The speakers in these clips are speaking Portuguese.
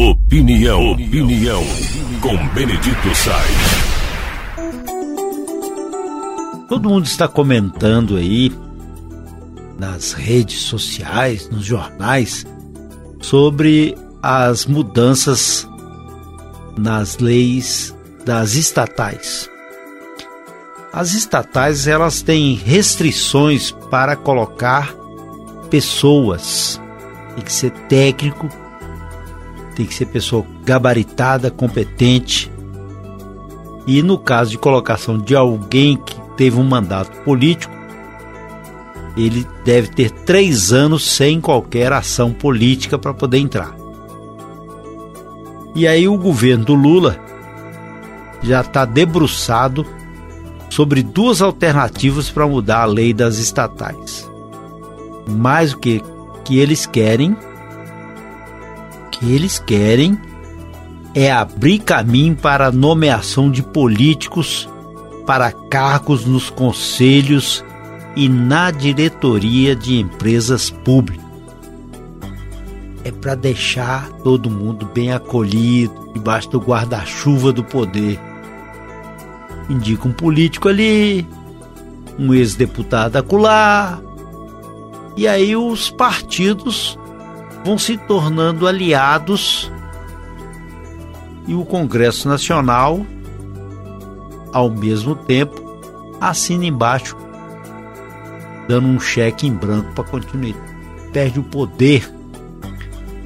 Opinião, opinião, com Benedito Sainz. Todo mundo está comentando aí nas redes sociais, nos jornais, sobre as mudanças nas leis das estatais. As estatais elas têm restrições para colocar pessoas. Tem que ser técnico, tem que ser pessoa gabaritada, competente. E no caso de colocação de alguém que teve um mandato político, ele deve ter três anos sem qualquer ação política para poder entrar. E aí o governo do Lula já está debruçado sobre duas alternativas para mudar a lei das estatais. Mais o que que eles querem, que eles querem é abrir caminho para a nomeação de políticos para cargos nos conselhos e na diretoria de empresas públicas. É para deixar todo mundo bem acolhido, debaixo do guarda-chuva do poder. Indica um político ali, um ex-deputado acolá, e aí os partidos vão se tornando aliados e o Congresso Nacional ao mesmo tempo, assina embaixo, dando um cheque em branco para continuidade. Perde o poder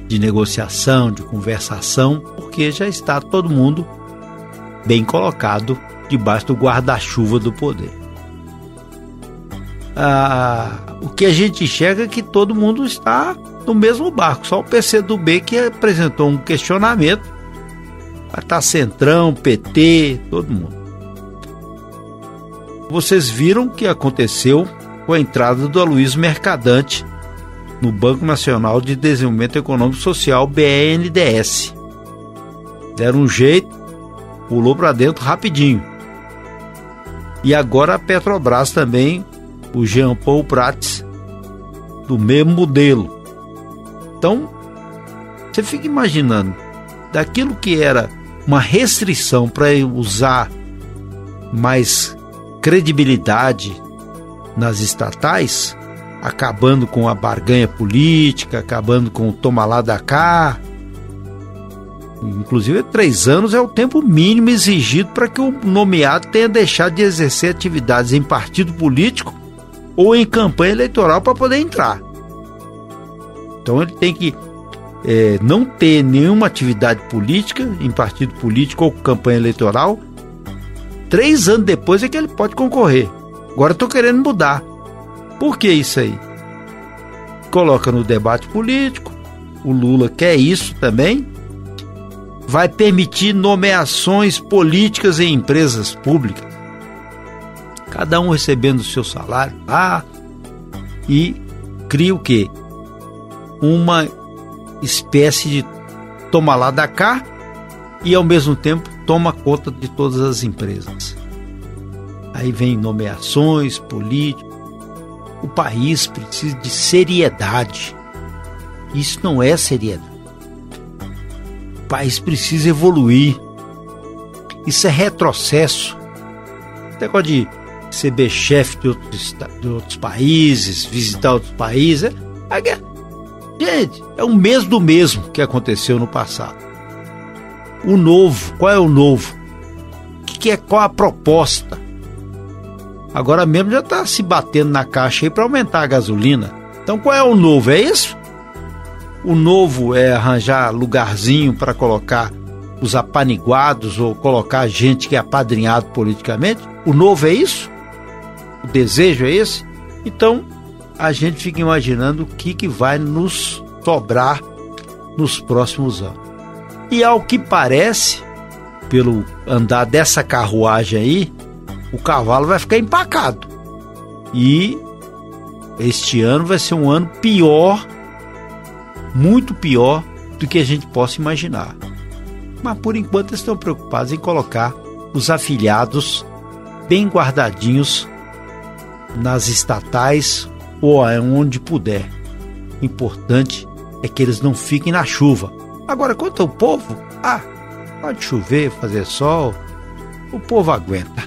de negociação, de conversação, porque já está todo mundo bem colocado debaixo do guarda-chuva do poder. Ah, o que a gente enxerga é que todo mundo está no mesmo barco, só o PCdoB que apresentou um questionamento. Estar Centrão, PT, todo mundo. Vocês viram o que aconteceu com a entrada do Aloysio Mercadante no Banco Nacional de Desenvolvimento Econômico Social, BNDES. Deram um jeito, pulou para dentro rapidinho. E agora a Petrobras também, o Jean Paul Prats, do mesmo modelo. Então, você fica imaginando, daquilo que era uma restrição para usar mais credibilidade nas estatais, acabando com a barganha política, acabando com o toma lá da cá. Inclusive, três anos é o tempo mínimo exigido para que o nomeado tenha deixado de exercer atividades em partido político ou em campanha eleitoral para poder entrar. Então, ele tem que é, não ter nenhuma atividade política em partido político ou campanha eleitoral Três anos depois é que ele pode concorrer. Agora estou querendo mudar. Por que isso aí? Coloca no debate político. O Lula quer isso também. Vai permitir nomeações políticas em empresas públicas. Cada um recebendo o seu salário lá. E cria o quê? Uma espécie de toma lá da cá e ao mesmo tempo toma conta de todas as empresas. Aí vem nomeações, políticos. O país precisa de seriedade. Isso não é seriedade. O país precisa evoluir. Isso é retrocesso. Esse negócio de ser chefe de outros, de outros países, visitar outros países. É, é, gente, é o mesmo do mesmo que aconteceu no passado o novo. Qual é o novo? Que, que é qual a proposta? Agora mesmo já está se batendo na caixa aí para aumentar a gasolina. Então qual é o novo? É isso? O novo é arranjar lugarzinho para colocar os apaniguados ou colocar gente que é apadrinhado politicamente? O novo é isso? O desejo é esse? Então a gente fica imaginando o que, que vai nos sobrar nos próximos anos. E ao que parece, pelo andar dessa carruagem aí, o cavalo vai ficar empacado. E este ano vai ser um ano pior, muito pior do que a gente possa imaginar. Mas por enquanto estão preocupados em colocar os afiliados bem guardadinhos nas estatais ou onde puder. O importante é que eles não fiquem na chuva Agora, quanto ao povo, ah, pode chover, fazer sol, o povo aguenta.